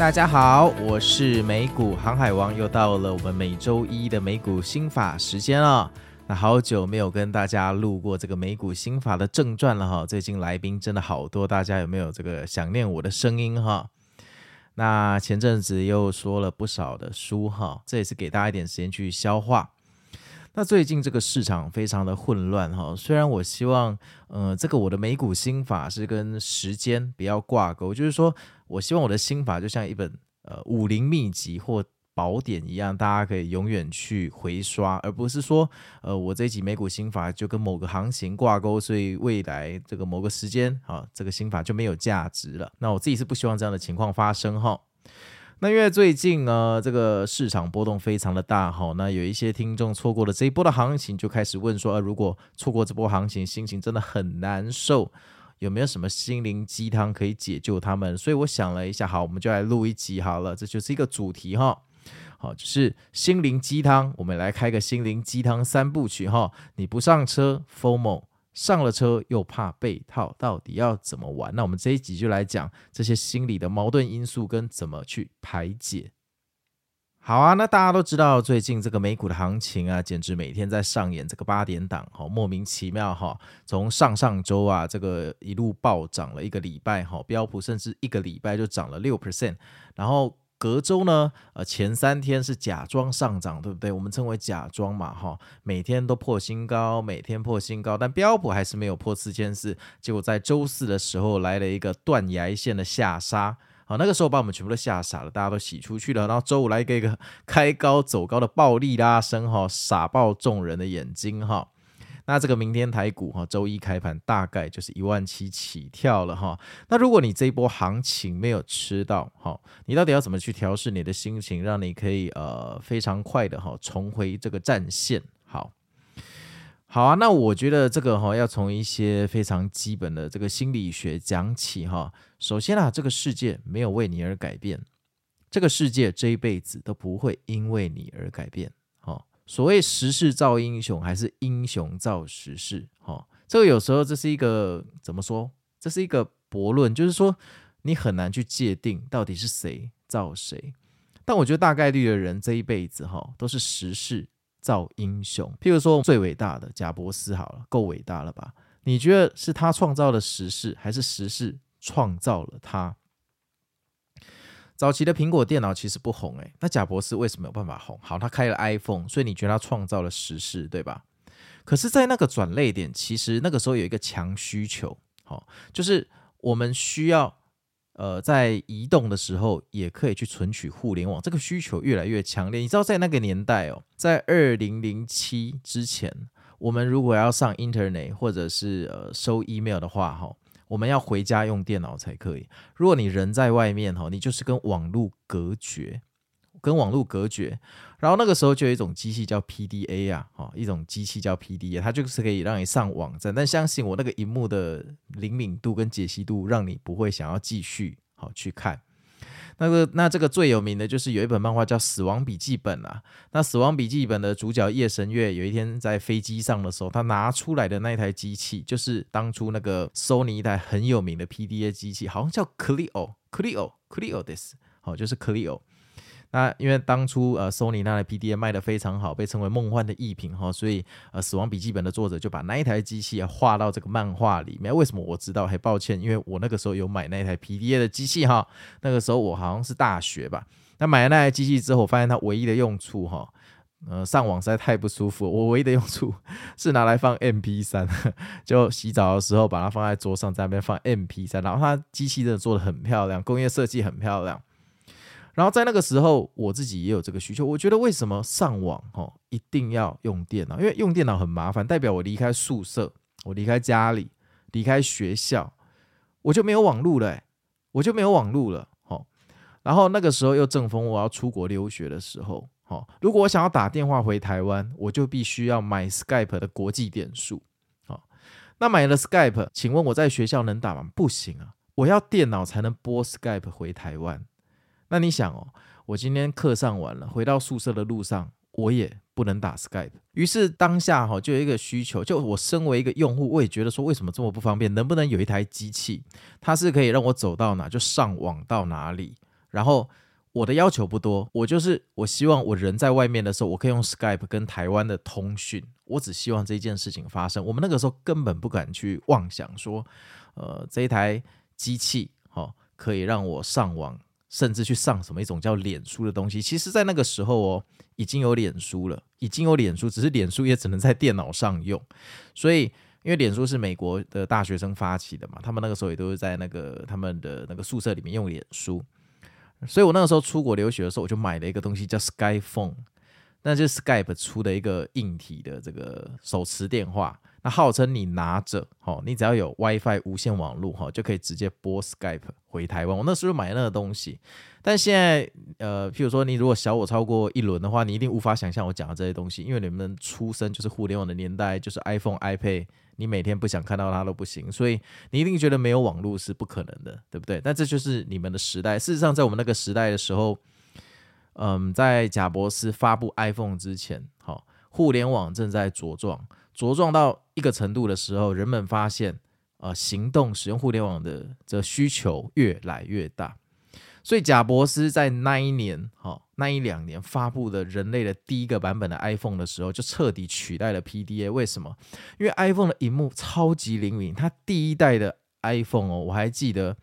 大家好，我是美股航海王，又到了我们每周一的美股心法时间了。那好久没有跟大家录过这个美股心法的正传了哈，最近来宾真的好多，大家有没有这个想念我的声音哈？那前阵子又说了不少的书哈，这也是给大家一点时间去消化。那最近这个市场非常的混乱哈，虽然我希望，呃，这个我的美股心法是跟时间不要挂钩，就是说我希望我的心法就像一本呃武林秘籍或宝典一样，大家可以永远去回刷，而不是说，呃，我这一集美股心法就跟某个行情挂钩，所以未来这个某个时间啊，这个心法就没有价值了。那我自己是不希望这样的情况发生哈。那因为最近呢，这个市场波动非常的大哈，那有一些听众错过了这一波的行情，就开始问说，呃，如果错过这波行情，心情真的很难受，有没有什么心灵鸡汤可以解救他们？所以我想了一下，好，我们就来录一集好了，这就是一个主题哈，好，就是心灵鸡汤，我们来开个心灵鸡汤三部曲哈，你不上车，FOMO。上了车又怕被套，到底要怎么玩？那我们这一集就来讲这些心理的矛盾因素跟怎么去排解。好啊，那大家都知道最近这个美股的行情啊，简直每天在上演这个八点档，哈，莫名其妙哈。从上上周啊，这个一路暴涨了一个礼拜，哈，标普甚至一个礼拜就涨了六 percent，然后。隔周呢，呃，前三天是假装上涨，对不对？我们称为假装嘛，哈，每天都破新高，每天破新高，但标普还是没有破四千四。结果在周四的时候来了一个断崖线的下杀，好，那个时候把我们全部都吓傻了，大家都洗出去了。然后周五来一个一个 开高走高的暴力拉升，哈，傻爆众人的眼睛，哈。那这个明天台股哈，周一开盘大概就是一万七起跳了哈。那如果你这一波行情没有吃到哈，你到底要怎么去调试你的心情，让你可以呃非常快的哈重回这个战线？好，啊。那我觉得这个哈要从一些非常基本的这个心理学讲起哈。首先啊，这个世界没有为你而改变，这个世界这一辈子都不会因为你而改变。哈所谓时势造英雄，还是英雄造时势？哈，这个有时候这是一个怎么说？这是一个悖论，就是说你很难去界定到底是谁造谁。但我觉得大概率的人这一辈子哈，都是时势造英雄。譬如说最伟大的贾伯斯，好了，够伟大了吧？你觉得是他创造了时势，还是时势创造了他？早期的苹果电脑其实不红诶，那贾伯斯为什么有办法红？好，他开了 iPhone，所以你觉得他创造了时势，对吧？可是，在那个转捩点，其实那个时候有一个强需求，好，就是我们需要呃在移动的时候也可以去存取互联网，这个需求越来越强烈。你知道，在那个年代哦，在二零零七之前，我们如果要上 Internet 或者是呃收 email 的话，哈。我们要回家用电脑才可以。如果你人在外面哈，你就是跟网络隔绝，跟网络隔绝。然后那个时候就有一种机器叫 PDA 啊，哦，一种机器叫 PDA，它就是可以让你上网站。但相信我，那个荧幕的灵敏度跟解析度，让你不会想要继续好去看。那个那这个最有名的就是有一本漫画叫《死亡笔记本》啊。那《死亡笔记本》的主角夜神月有一天在飞机上的时候，他拿出来的那台机器，就是当初那个 Sony 一台很有名的 PDA 机器，好像叫 Clio，Clio，Clio this，，好，就是 Clio。那因为当初呃，Sony 那台 PDA 卖得非常好，被称为梦幻的艺品哈，所以呃，死亡笔记本的作者就把那一台机器啊画到这个漫画里面。为什么我知道？很抱歉，因为我那个时候有买那台 PDA 的机器哈，那个时候我好像是大学吧。那买了那台机器之后，我发现它唯一的用处哈，呃，上网实在太不舒服。我唯一的用处 是拿来放 MP3，就洗澡的时候把它放在桌上，在那边放 MP3。然后它机器真的做得很漂亮，工业设计很漂亮。然后在那个时候，我自己也有这个需求。我觉得为什么上网哦一定要用电脑？因为用电脑很麻烦，代表我离开宿舍，我离开家里，离开学校，我就没有网络了，我就没有网络了。哦，然后那个时候又正逢我要出国留学的时候，哦，如果我想要打电话回台湾，我就必须要买 Skype 的国际点数。哦，那买了 Skype，请问我在学校能打吗？不行啊，我要电脑才能拨 Skype 回台湾。那你想哦，我今天课上完了，回到宿舍的路上，我也不能打 Skype。于是当下哈，就有一个需求，就我身为一个用户，我也觉得说，为什么这么不方便？能不能有一台机器，它是可以让我走到哪就上网到哪里？然后我的要求不多，我就是我希望我人在外面的时候，我可以用 Skype 跟台湾的通讯。我只希望这件事情发生。我们那个时候根本不敢去妄想说，呃，这一台机器哈可以让我上网。甚至去上什么一种叫脸书的东西，其实，在那个时候哦，已经有脸书了，已经有脸书，只是脸书也只能在电脑上用。所以，因为脸书是美国的大学生发起的嘛，他们那个时候也都是在那个他们的那个宿舍里面用脸书。所以我那个时候出国留学的时候，我就买了一个东西叫 SkyPhone，那就是 Skype 出的一个硬体的这个手持电话。那号称你拿着，哦，你只要有 WiFi 无线网络，哈，就可以直接拨 Skype 回台湾。我那时候买那个东西，但现在，呃，譬如说你如果小我超过一轮的话，你一定无法想象我讲的这些东西，因为你们出生就是互联网的年代，就是 iPhone、iPad，你每天不想看到它都不行，所以你一定觉得没有网络是不可能的，对不对？但这就是你们的时代。事实上，在我们那个时代的时候，嗯，在贾博士发布 iPhone 之前，好，互联网正在茁壮。茁壮到一个程度的时候，人们发现，呃，行动使用互联网的这需求越来越大，所以贾伯斯在那一年，哈、那一两年发布的人类的第一个版本的 iPhone 的时候，就彻底取代了 PDA。为什么？因为 iPhone 的荧幕超级灵敏，它第一代的 iPhone 哦，我还记得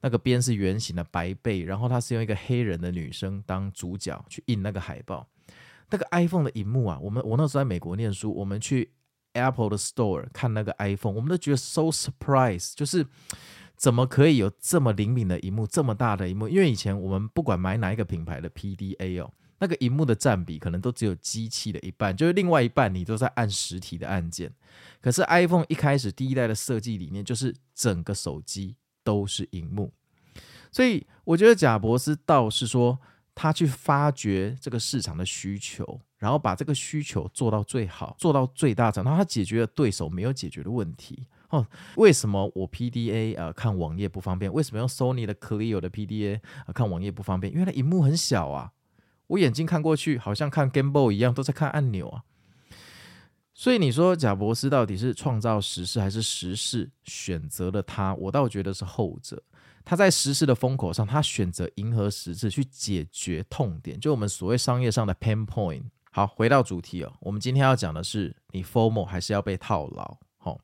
那个边是圆形的白背，然后它是用一个黑人的女生当主角去印那个海报。那个 iPhone 的荧幕啊，我们我那时候在美国念书，我们去。Apple 的 Store 看那个 iPhone，我们都觉得 so surprise，就是怎么可以有这么灵敏的荧幕，这么大的荧幕？因为以前我们不管买哪一个品牌的 PDA 哦，那个荧幕的占比可能都只有机器的一半，就是另外一半你都在按实体的按键。可是 iPhone 一开始第一代的设计理念就是整个手机都是荧幕，所以我觉得贾伯斯倒是说他去发掘这个市场的需求。然后把这个需求做到最好，做到最大程度，然后他解决了对手没有解决的问题。哦，为什么我 PDA、呃、看网页不方便？为什么用 Sony 的 Clio 的 PDA、呃、看网页不方便？因为它荧幕很小啊，我眼睛看过去好像看 Game Boy 一样，都在看按钮啊。所以你说贾伯斯到底是创造时事还是时事选择了他？我倒觉得是后者。他在时事的风口上，他选择迎合时事去解决痛点，就我们所谓商业上的 pain point。好，回到主题哦。我们今天要讲的是，你 formal 还是要被套牢？好、哦，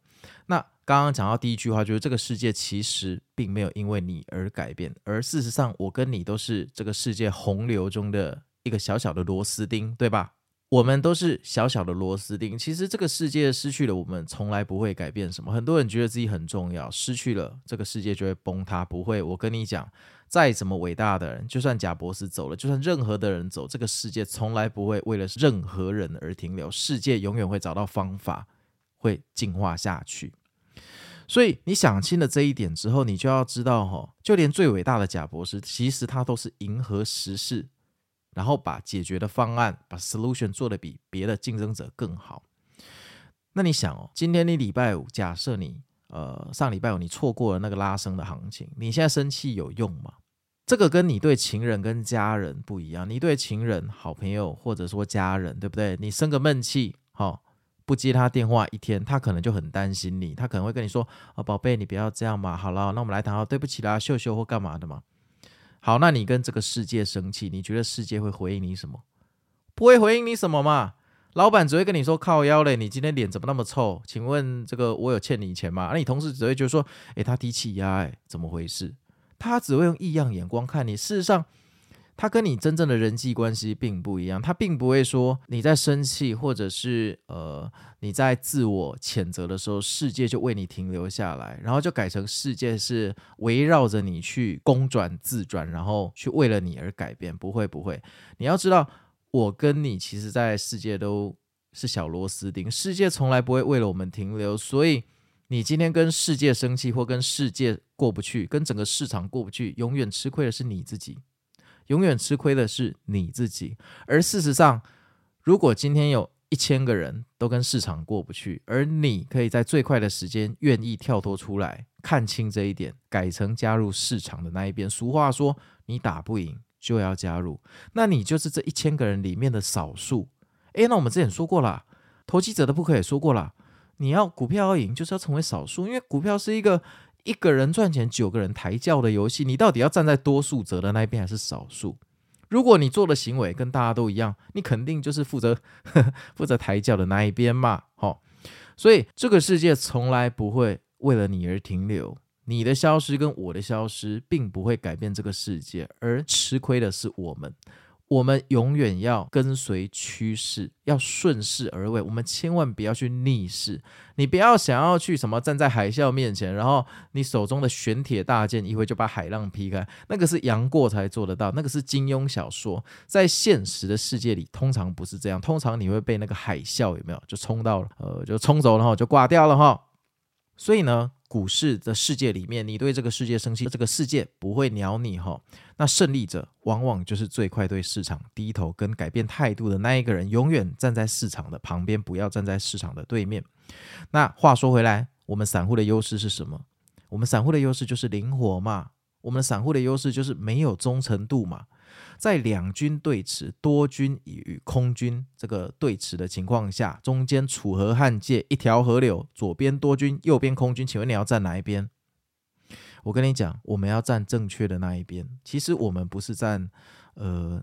那刚刚讲到第一句话，就是这个世界其实并没有因为你而改变，而事实上，我跟你都是这个世界洪流中的一个小小的螺丝钉，对吧？我们都是小小的螺丝钉。其实这个世界失去了我们，从来不会改变什么。很多人觉得自己很重要，失去了这个世界就会崩塌。不会，我跟你讲。再怎么伟大的人，就算贾博士走了，就算任何的人走，这个世界从来不会为了任何人而停留。世界永远会找到方法，会进化下去。所以你想清了这一点之后，你就要知道，哈，就连最伟大的贾博士，其实他都是迎合时势，然后把解决的方案，把 solution 做得比别的竞争者更好。那你想哦，今天你礼拜五，假设你。呃，上礼拜五你错过了那个拉升的行情，你现在生气有用吗？这个跟你对情人跟家人不一样，你对情人、好朋友或者说家人，对不对？你生个闷气，好、哦。不接他电话一天，他可能就很担心你，他可能会跟你说：“啊、哦，宝贝，你不要这样嘛。好了，那我们来谈，好，对不起啦，秀秀或干嘛的嘛。”好，那你跟这个世界生气，你觉得世界会回应你什么？不会回应你什么嘛？老板只会跟你说：“靠腰嘞，你今天脸怎么那么臭？请问这个我有欠你钱吗？”那你同事只会觉得说：“诶，他低气压，诶，怎么回事？”他只会用异样眼光看你。事实上，他跟你真正的人际关系并不一样，他并不会说你在生气，或者是呃你在自我谴责的时候，世界就为你停留下来，然后就改成世界是围绕着你去公转自转，然后去为了你而改变。不会不会，你要知道，我跟你其实在世界都是小螺丝钉，世界从来不会为了我们停留，所以你今天跟世界生气，或跟世界过不去，跟整个市场过不去，永远吃亏的是你自己。永远吃亏的是你自己，而事实上，如果今天有一千个人都跟市场过不去，而你可以在最快的时间愿意跳脱出来，看清这一点，改成加入市场的那一边。俗话说，你打不赢就要加入，那你就是这一千个人里面的少数。诶，那我们之前说过了，投机者的不可也说过了，你要股票要赢，就是要成为少数，因为股票是一个。一个人赚钱，九个人抬轿的游戏，你到底要站在多数者的那一边，还是少数？如果你做的行为跟大家都一样，你肯定就是负责 负责抬轿的那一边嘛。好、所以这个世界从来不会为了你而停留，你的消失跟我的消失，并不会改变这个世界，而吃亏的是我们。我们永远要跟随趋势，要顺势而为。我们千万不要去逆势。你不要想要去什么站在海啸面前，然后你手中的玄铁大剑一挥就把海浪劈开。那个是杨过才做得到，那个是金庸小说。在现实的世界里，通常不是这样。通常你会被那个海啸有没有就冲到了，呃，就冲走了哈，就挂掉了哈。所以呢，股市的世界里面，你对这个世界生气，这个世界不会鸟你哈。那胜利者往往就是最快对市场低头跟改变态度的那一个人，永远站在市场的旁边，不要站在市场的对面。那话说回来，我们散户的优势是什么？我们散户的优势就是灵活嘛。我们散户的优势就是没有忠诚度嘛。在两军对峙，多军与空军这个对峙的情况下，中间楚河汉界一条河流，左边多军，右边空军，请问你要站哪一边？我跟你讲，我们要站正确的那一边。其实我们不是站呃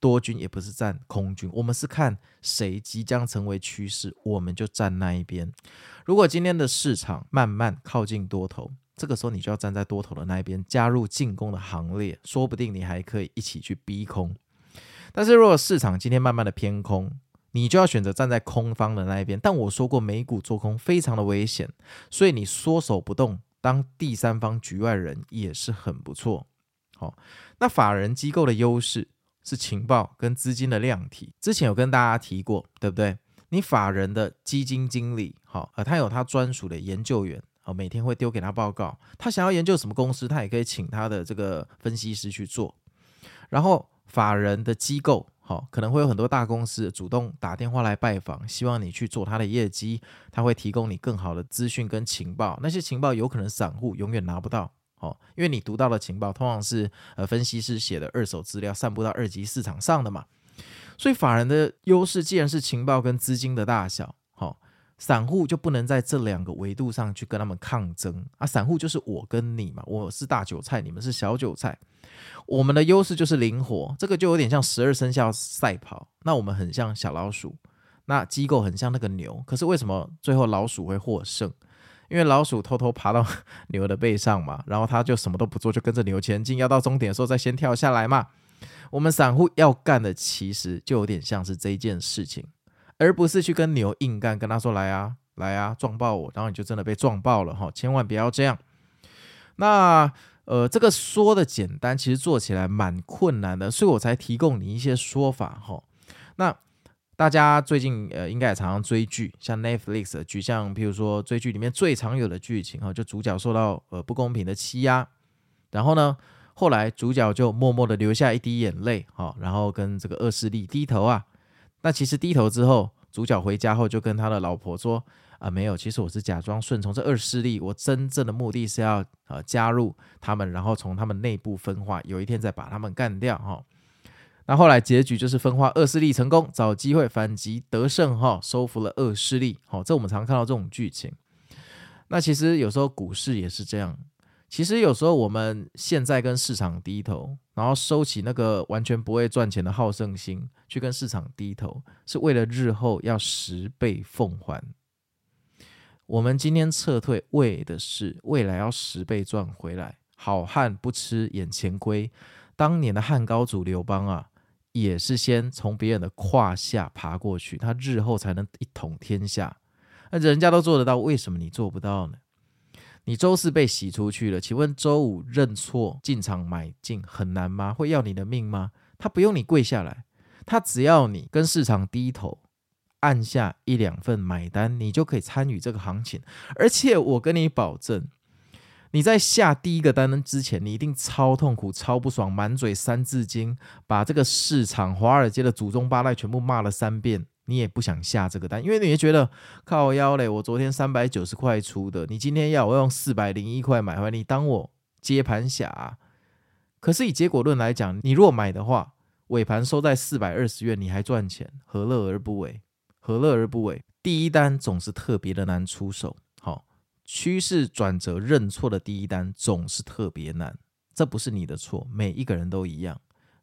多军，也不是站空军，我们是看谁即将成为趋势，我们就站那一边。如果今天的市场慢慢靠近多头，这个时候，你就要站在多头的那一边，加入进攻的行列，说不定你还可以一起去逼空。但是，如果市场今天慢慢的偏空，你就要选择站在空方的那一边。但我说过，美股做空非常的危险，所以你缩手不动，当第三方局外人也是很不错。好，那法人机构的优势是情报跟资金的量体，之前有跟大家提过，对不对？你法人的基金经理，好，呃，他有他专属的研究员。好，每天会丢给他报告，他想要研究什么公司，他也可以请他的这个分析师去做。然后法人的机构，好，可能会有很多大公司主动打电话来拜访，希望你去做他的业绩，他会提供你更好的资讯跟情报。那些情报有可能散户永远拿不到，哦，因为你读到的情报通常是呃分析师写的二手资料，散布到二级市场上的嘛。所以法人的优势既然是情报跟资金的大小。散户就不能在这两个维度上去跟他们抗争啊！散户就是我跟你嘛，我是大韭菜，你们是小韭菜。我们的优势就是灵活，这个就有点像十二生肖赛跑。那我们很像小老鼠，那机构很像那个牛。可是为什么最后老鼠会获胜？因为老鼠偷偷爬到 牛的背上嘛，然后它就什么都不做，就跟着牛前进，要到终点的时候再先跳下来嘛。我们散户要干的其实就有点像是这一件事情。而不是去跟牛硬干，跟他说来啊，来啊，撞爆我，然后你就真的被撞爆了哈！千万不要这样。那呃，这个说的简单，其实做起来蛮困难的，所以我才提供你一些说法哈。那大家最近呃，应该也常常追剧，像 Netflix 的剧，像譬如说追剧里面最常有的剧情哈，就主角受到呃不公平的欺压，然后呢，后来主角就默默的流下一滴眼泪哈，然后跟这个恶势力低头啊。那其实低头之后，主角回家后就跟他的老婆说：“啊，没有，其实我是假装顺从这二势力，我真正的目的是要呃加入他们，然后从他们内部分化，有一天再把他们干掉哈。那后来结局就是分化二势力成功，找机会反击得胜哈，收服了二势力。好，这我们常看到这种剧情。那其实有时候股市也是这样。其实有时候我们现在跟市场低头，然后收起那个完全不会赚钱的好胜心，去跟市场低头，是为了日后要十倍奉还。我们今天撤退，为的是未来要十倍赚回来。好汉不吃眼前亏，当年的汉高祖刘邦啊，也是先从别人的胯下爬过去，他日后才能一统天下。那人家都做得到，为什么你做不到呢？你周四被洗出去了，请问周五认错进场买进很难吗？会要你的命吗？他不用你跪下来，他只要你跟市场低头，按下一两份买单，你就可以参与这个行情。而且我跟你保证，你在下第一个单之前，你一定超痛苦、超不爽，满嘴三字经，把这个市场、华尔街的祖宗八代全部骂了三遍。你也不想下这个单，因为你也觉得靠腰嘞。我昨天三百九十块出的，你今天要我用四百零一块买回来，你当我接盘侠？可是以结果论来讲，你若买的话，尾盘收在四百二十元，你还赚钱，何乐而不为？何乐而不为？第一单总是特别的难出手，好，趋势转折认错的第一单总是特别难，这不是你的错，每一个人都一样。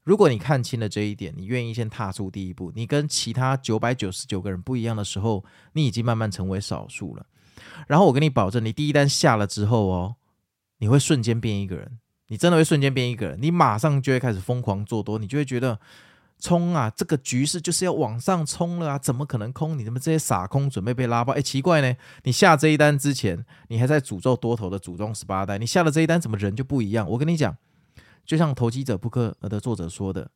如果你看清了这一点，你愿意先踏出第一步，你跟其他九百九十九个人不一样的时候，你已经慢慢成为少数了。然后我跟你保证，你第一单下了之后哦，你会瞬间变一个人，你真的会瞬间变一个人，你马上就会开始疯狂做多，你就会觉得冲啊，这个局势就是要往上冲了啊，怎么可能空？你们这些傻空准备被拉爆？哎，奇怪呢，你下这一单之前，你还在诅咒多头的祖宗十八代，你下了这一单，怎么人就不一样？我跟你讲。就像《投机者布克》的作者说的，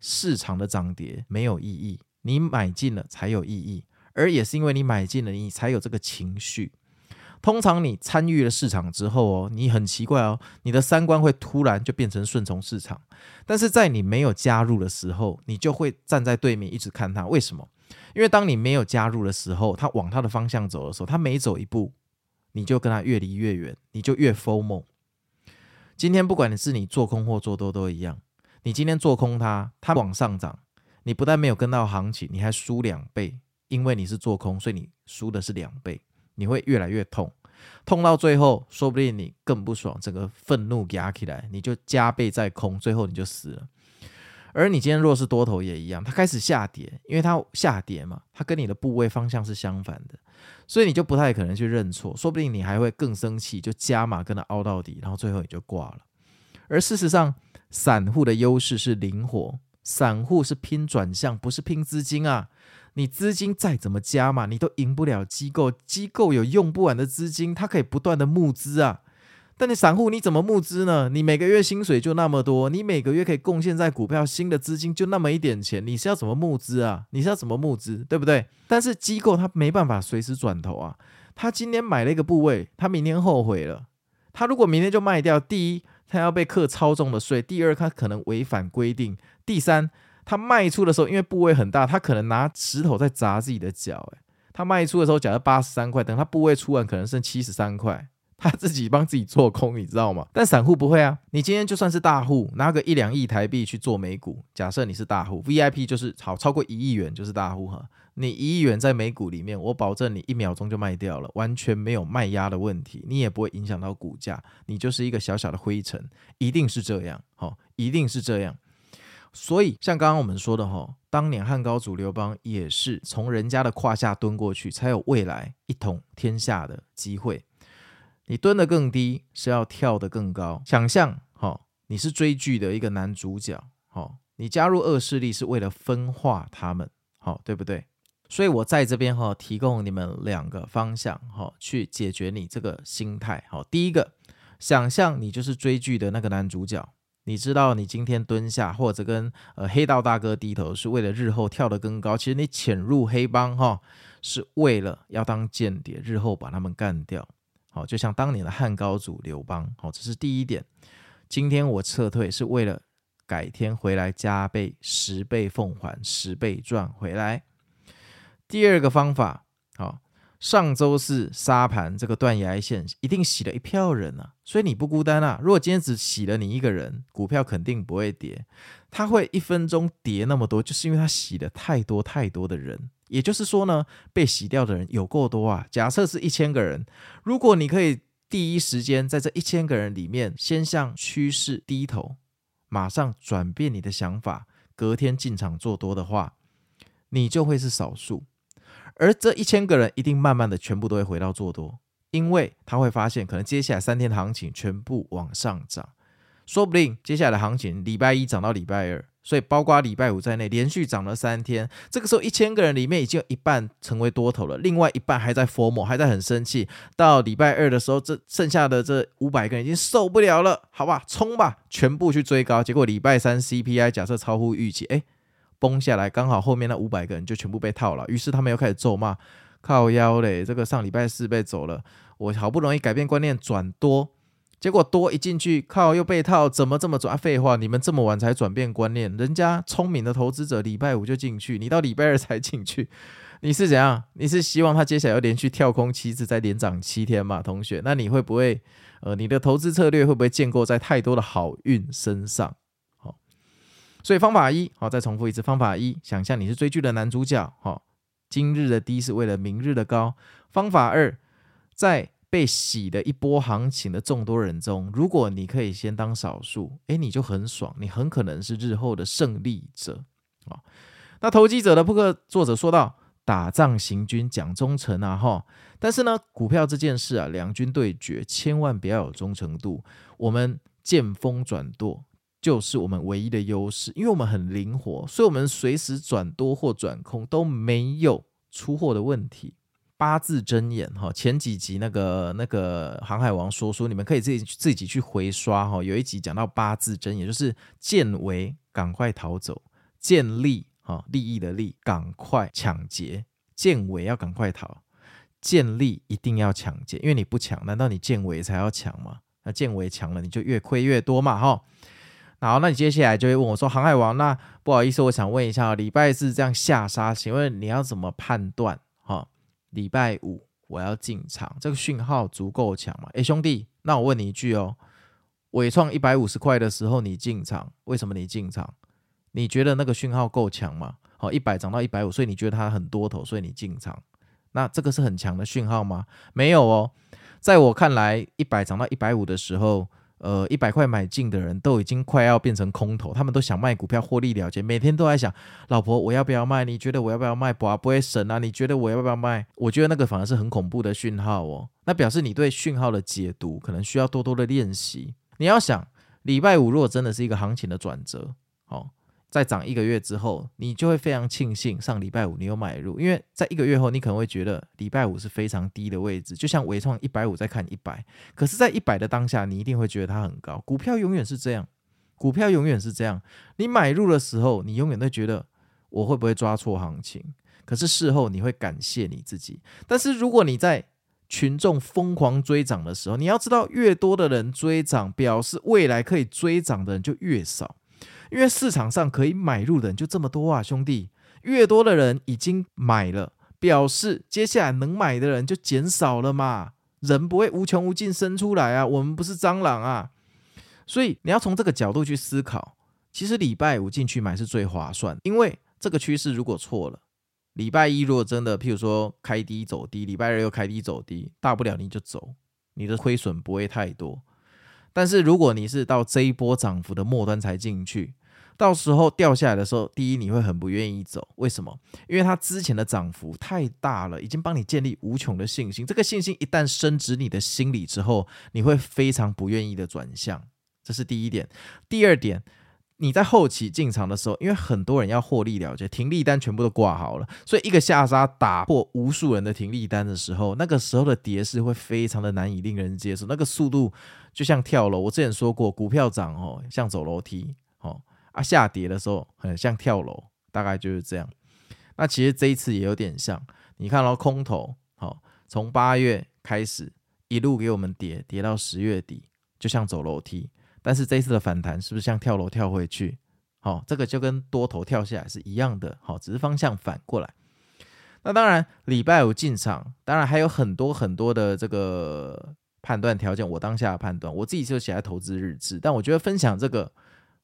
市场的涨跌没有意义，你买进了才有意义，而也是因为你买进了，你才有这个情绪。通常你参与了市场之后哦，你很奇怪哦，你的三观会突然就变成顺从市场。但是在你没有加入的时候，你就会站在对面一直看他。为什么？因为当你没有加入的时候，他往他的方向走的时候，他每走一步，你就跟他越离越远，你就越 FOMO。今天不管你是你做空或做多都一样，你今天做空它，它往上涨，你不但没有跟到行情，你还输两倍，因为你是做空，所以你输的是两倍，你会越来越痛，痛到最后，说不定你更不爽，整个愤怒压起来，你就加倍再空，最后你就死了。而你今天若是多头也一样，它开始下跌，因为它下跌嘛，它跟你的部位方向是相反的，所以你就不太可能去认错，说不定你还会更生气，就加码跟他凹到底，然后最后你就挂了。而事实上，散户的优势是灵活，散户是拼转向，不是拼资金啊。你资金再怎么加嘛，你都赢不了机构，机构有用不完的资金，它可以不断的募资啊。但你散户你怎么募资呢？你每个月薪水就那么多，你每个月可以贡献在股票新的资金就那么一点钱，你是要怎么募资啊？你是要怎么募资，对不对？但是机构他没办法随时转头啊，他今天买了一个部位，他明天后悔了，他如果明天就卖掉，第一他要被课超重的税，第二他可能违反规定，第三他卖出的时候因为部位很大，他可能拿石头在砸自己的脚，诶，他卖出的时候假设八十三块，等他部位出完可能剩七十三块。他自己帮自己做空，你知道吗？但散户不会啊。你今天就算是大户，拿个一两亿台币去做美股，假设你是大户，VIP 就是好超过一亿元就是大户哈。你一亿元在美股里面，我保证你一秒钟就卖掉了，完全没有卖压的问题，你也不会影响到股价，你就是一个小小的灰尘，一定是这样，好，一定是这样。所以像刚刚我们说的哈，当年汉高祖刘邦也是从人家的胯下蹲过去，才有未来一统天下的机会。你蹲得更低，是要跳得更高。想象，好，你是追剧的一个男主角，好，你加入恶势力是为了分化他们，好，对不对？所以我在这边哈，提供你们两个方向，哈，去解决你这个心态。好，第一个，想象你就是追剧的那个男主角，你知道你今天蹲下或者跟呃黑道大哥低头，是为了日后跳得更高。其实你潜入黑帮，哈，是为了要当间谍，日后把他们干掉。好，就像当年的汉高祖刘邦，好，这是第一点。今天我撤退是为了改天回来加倍十倍奉还，十倍赚回来。第二个方法，好，上周四沙盘这个断崖线一定洗了一票人啊，所以你不孤单啊。如果今天只洗了你一个人，股票肯定不会跌。它会一分钟跌那么多，就是因为它洗了太多太多的人。也就是说呢，被洗掉的人有够多啊。假设是一千个人，如果你可以第一时间在这一千个人里面先向趋势低头，马上转变你的想法，隔天进场做多的话，你就会是少数。而这一千个人一定慢慢的全部都会回到做多，因为他会发现可能接下来三天的行情全部往上涨，说不定接下来的行情礼拜一涨到礼拜二，所以包括礼拜五在内连续涨了三天。这个时候一千个人里面已经有一半成为多头了，另外一半还在 FOMO，还在很生气。到礼拜二的时候，这剩下的这五百个人已经受不了了，好吧，冲吧，全部去追高。结果礼拜三 CPI 假设超乎预期，哎。崩下来，刚好后面那五百个人就全部被套了，于是他们又开始咒骂，靠腰嘞！这个上礼拜四被走了，我好不容易改变观念转多，结果多一进去，靠又被套，怎么这么转？废话，你们这么晚才转变观念，人家聪明的投资者礼拜五就进去，你到礼拜二才进去，你是怎样？你是希望他接下来要连续跳空七次，再连涨七天嘛，同学？那你会不会，呃，你的投资策略会不会建构在太多的好运身上？好所以方法一，好，再重复一次。方法一，想象你是追剧的男主角，好，今日的低是为了明日的高。方法二，在被洗的一波行情的众多人中，如果你可以先当少数，诶，你就很爽，你很可能是日后的胜利者。啊，那投机者的扑克作者说道：打仗行军讲忠诚啊，哈，但是呢，股票这件事啊，两军对决，千万不要有忠诚度，我们见风转舵。就是我们唯一的优势，因为我们很灵活，所以我们随时转多或转空都没有出货的问题。八字真言哈，前几集那个那个航海王说书，你们可以自己自己去回刷哈。有一集讲到八字真言，就是见为赶快逃走，见利哈利益的利赶快抢劫，见为要赶快逃，见利一定要抢劫，因为你不抢，难道你见为才要抢吗？那见为强了，你就越亏越多嘛哈。好，那你接下来就会问我说：“航海王，那不好意思，我想问一下，礼拜四这样下杀，请问你要怎么判断？礼拜五我要进场，这个讯号足够强吗？”诶，兄弟，那我问你一句哦，纬创一百五十块的时候你进场，为什么你进场？你觉得那个讯号够强吗？好，一百涨到一百五，所以你觉得它很多头，所以你进场，那这个是很强的讯号吗？没有哦，在我看来，一百涨到一百五的时候。呃，一百块买进的人都已经快要变成空头，他们都想卖股票获利了结，每天都在想，老婆我要不要卖？你觉得我要不要卖？不不会神啊？你觉得我要不要卖？我觉得那个反而是很恐怖的讯号哦，那表示你对讯号的解读可能需要多多的练习。你要想，礼拜五如果真的是一个行情的转折，哦。再涨一个月之后，你就会非常庆幸上礼拜五你有买入，因为在一个月后，你可能会觉得礼拜五是非常低的位置，就像纬创一百五在看一百，可是，在一百的当下，你一定会觉得它很高。股票永远是这样，股票永远是这样。你买入的时候，你永远都觉得我会不会抓错行情，可是事后你会感谢你自己。但是如果你在群众疯狂追涨的时候，你要知道，越多的人追涨，表示未来可以追涨的人就越少。因为市场上可以买入的人就这么多啊，兄弟，越多的人已经买了，表示接下来能买的人就减少了嘛。人不会无穷无尽生出来啊，我们不是蟑螂啊。所以你要从这个角度去思考，其实礼拜五进去买是最划算，因为这个趋势如果错了，礼拜一如果真的譬如说开低走低，礼拜二又开低走低，大不了你就走，你的亏损不会太多。但是如果你是到这一波涨幅的末端才进去，到时候掉下来的时候，第一你会很不愿意走，为什么？因为它之前的涨幅太大了，已经帮你建立无穷的信心。这个信心一旦升值你的心理之后，你会非常不愿意的转向。这是第一点。第二点。你在后期进场的时候，因为很多人要获利了结，停利单全部都挂好了，所以一个下杀打破无数人的停利单的时候，那个时候的跌势会非常的难以令人接受。那个速度就像跳楼，我之前说过，股票涨哦像走楼梯哦啊，下跌的时候很像跳楼，大概就是这样。那其实这一次也有点像，你看到空头好，从八月开始一路给我们跌，跌到十月底，就像走楼梯。但是这一次的反弹是不是像跳楼跳回去？好，这个就跟多头跳下来是一样的，好，只是方向反过来。那当然，礼拜五进场，当然还有很多很多的这个判断条件。我当下的判断，我自己就写在投资日志。但我觉得分享这个，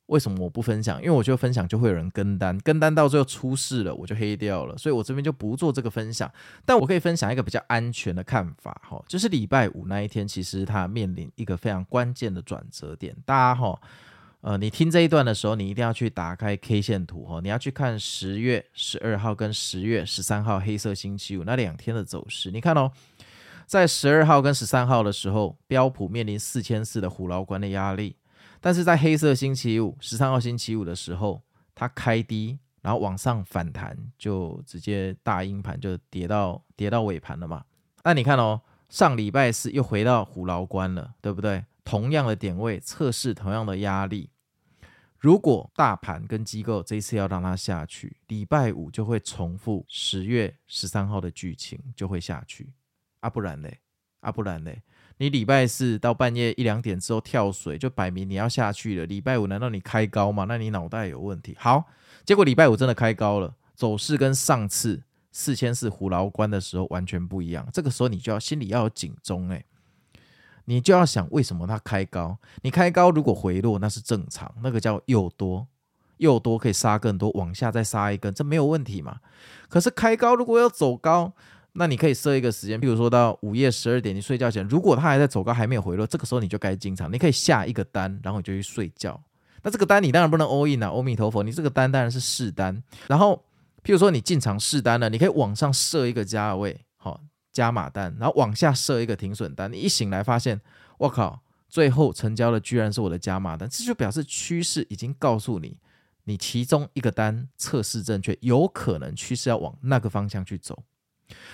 为什么我不分享？因为我觉得分享就会有人跟单，跟单到最后出事了，我就黑掉了。所以我这边就不做这个分享。但我可以分享一个比较安全的看法，哈，就是礼拜五那一天，其实它面临一个非常关键的转折点。大家哈。呃，你听这一段的时候，你一定要去打开 K 线图哈，你要去看十月十二号跟十月十三号黑色星期五那两天的走势。你看哦，在十二号跟十三号的时候，标普面临四千四的虎牢关的压力，但是在黑色星期五十三号星期五的时候，它开低，然后往上反弹，就直接大阴盘就跌到跌到尾盘了嘛。那你看哦，上礼拜四又回到虎牢关了，对不对？同样的点位测试同样的压力。如果大盘跟机构这一次要让它下去，礼拜五就会重复十月十三号的剧情，就会下去。啊不然嘞，啊不然嘞，你礼拜四到半夜一两点之后跳水，就摆明你要下去了。礼拜五难道你开高吗？那你脑袋有问题。好，结果礼拜五真的开高了，走势跟上次四千四虎牢关的时候完全不一样。这个时候你就要心里要有警钟诶。你就要想为什么它开高？你开高如果回落那是正常，那个叫诱多，诱多可以杀更多，往下再杀一根，这没有问题嘛。可是开高如果要走高，那你可以设一个时间，比如说到午夜十二点，你睡觉前，如果它还在走高还没有回落，这个时候你就该进场，你可以下一个单，然后你就去睡觉。那这个单你当然不能 all in 啊，阿弥陀佛，你这个单当然是试单。然后譬如说你进场试单了，你可以往上设一个价位，好。加码单，然后往下设一个停损单。你一醒来发现，我靠，最后成交的居然是我的加码单，这就表示趋势已经告诉你，你其中一个单测试正确，有可能趋势要往那个方向去走。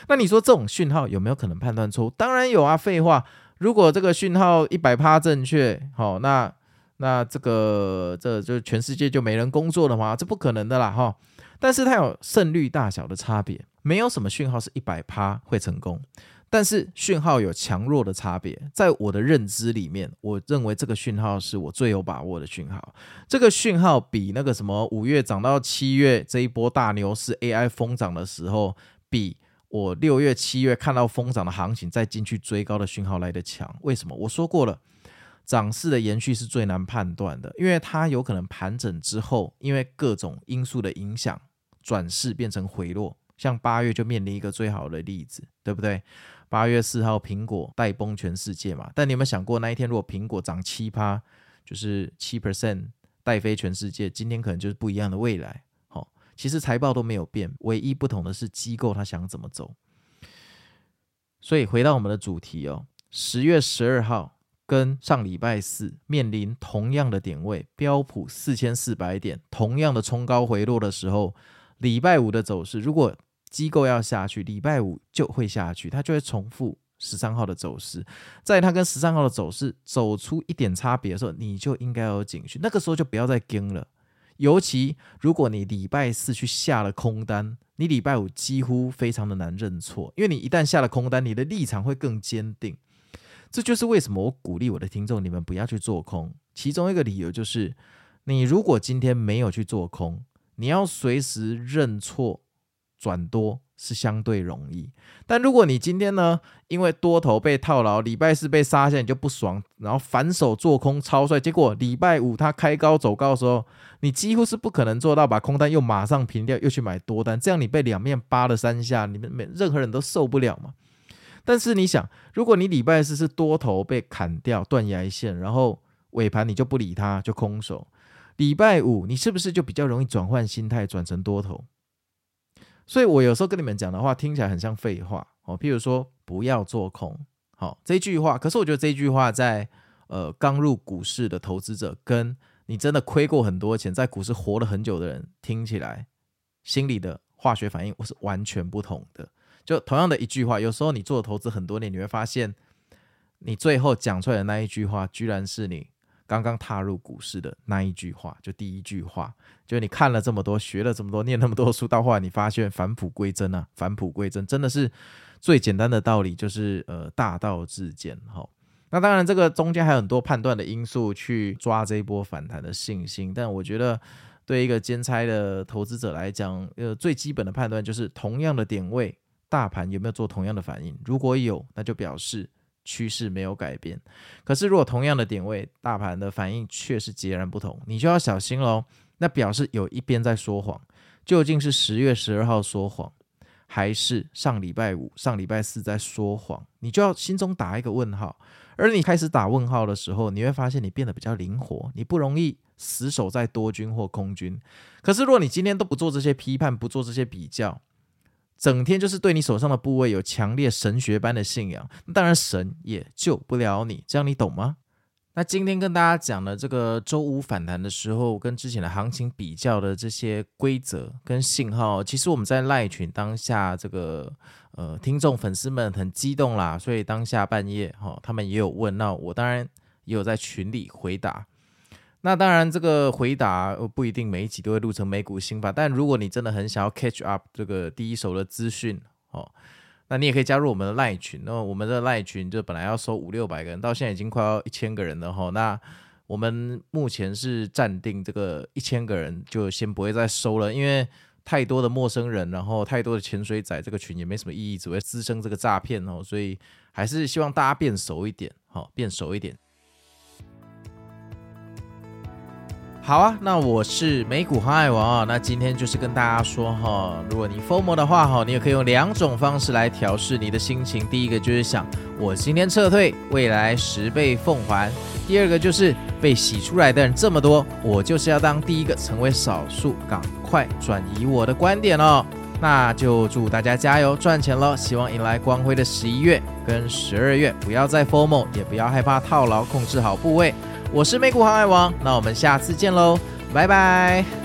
那你说这种讯号有没有可能判断错误？当然有啊，废话。如果这个讯号一百趴正确，好，那那这个这就全世界就没人工作了吗？这不可能的啦，哈。但是它有胜率大小的差别。没有什么讯号是一百趴会成功，但是讯号有强弱的差别。在我的认知里面，我认为这个讯号是我最有把握的讯号。这个讯号比那个什么五月涨到七月这一波大牛市 AI 疯涨的时候，比我六月、七月看到疯涨的行情再进去追高的讯号来得强。为什么？我说过了，涨势的延续是最难判断的，因为它有可能盘整之后，因为各种因素的影响，转势变成回落。像八月就面临一个最好的例子，对不对？八月四号苹果带崩全世界嘛。但你有没有想过，那一天如果苹果涨七趴，就是七 percent 带飞全世界，今天可能就是不一样的未来。其实财报都没有变，唯一不同的是机构它想怎么走。所以回到我们的主题哦，十月十二号跟上礼拜四面临同样的点位，标普四千四百点，同样的冲高回落的时候，礼拜五的走势如果机构要下去，礼拜五就会下去，它就会重复十三号的走势。在它跟十三号的走势走出一点差别的时候，你就应该有警讯。那个时候就不要再跟了。尤其如果你礼拜四去下了空单，你礼拜五几乎非常的难认错，因为你一旦下了空单，你的立场会更坚定。这就是为什么我鼓励我的听众，你们不要去做空。其中一个理由就是，你如果今天没有去做空，你要随时认错。转多是相对容易，但如果你今天呢，因为多头被套牢，礼拜四被杀下，你就不爽，然后反手做空超帅，结果礼拜五它开高走高的时候，你几乎是不可能做到把空单又马上平掉，又去买多单，这样你被两面扒了三下，你们没任何人都受不了嘛。但是你想，如果你礼拜四是多头被砍掉断崖线，然后尾盘你就不理它，就空手，礼拜五你是不是就比较容易转换心态，转成多头？所以我有时候跟你们讲的话听起来很像废话哦，譬如说不要做空，好这句话。可是我觉得这句话在呃刚入股市的投资者，跟你真的亏过很多钱，在股市活了很久的人听起来，心里的化学反应是完全不同的。就同样的一句话，有时候你做投资很多年，你会发现你最后讲出来的那一句话，居然是你。刚刚踏入股市的那一句话，就第一句话，就你看了这么多，学了这么多，念那么多书，到后来你发现返璞归真啊，返璞归真真的是最简单的道理，就是呃大道至简哈。那当然这个中间还有很多判断的因素去抓这一波反弹的信心，但我觉得对一个兼差的投资者来讲，呃，最基本的判断就是同样的点位，大盘有没有做同样的反应？如果有，那就表示趋势没有改变。可是如果同样的点位，大盘的反应却是截然不同，你就要小心喽。那表示有一边在说谎，究竟是十月十二号说谎，还是上礼拜五、上礼拜四在说谎？你就要心中打一个问号。而你开始打问号的时候，你会发现你变得比较灵活，你不容易死守在多军或空军。可是如果你今天都不做这些批判，不做这些比较，整天就是对你手上的部位有强烈神学般的信仰，当然神也救不了你。这样你懂吗？那今天跟大家讲的这个周五反弹的时候，跟之前的行情比较的这些规则跟信号，其实我们在赖群当下这个呃听众粉丝们很激动啦，所以当下半夜哈、哦，他们也有问，那我当然也有在群里回答。那当然这个回答不一定每一集都会录成美股新法，但如果你真的很想要 catch up 这个第一手的资讯哦。那你也可以加入我们的赖群，那我们的赖群就本来要收五六百个人，到现在已经快要一千个人了哈。那我们目前是暂定这个一千个人，就先不会再收了，因为太多的陌生人，然后太多的潜水仔，这个群也没什么意义，只会滋生这个诈骗哦。所以还是希望大家变熟一点，好，变熟一点。好啊，那我是美股航海王啊。那今天就是跟大家说哈，如果你 FOMO 的话哈，你也可以用两种方式来调试你的心情。第一个就是想，我今天撤退，未来十倍奉还；第二个就是被洗出来的人这么多，我就是要当第一个成为少数，赶快转移我的观点哦。那就祝大家加油赚钱喽！希望迎来光辉的十一月跟十二月，不要再 FOMO，也不要害怕套牢，控制好部位。我是美股航海王，那我们下次见喽，拜拜。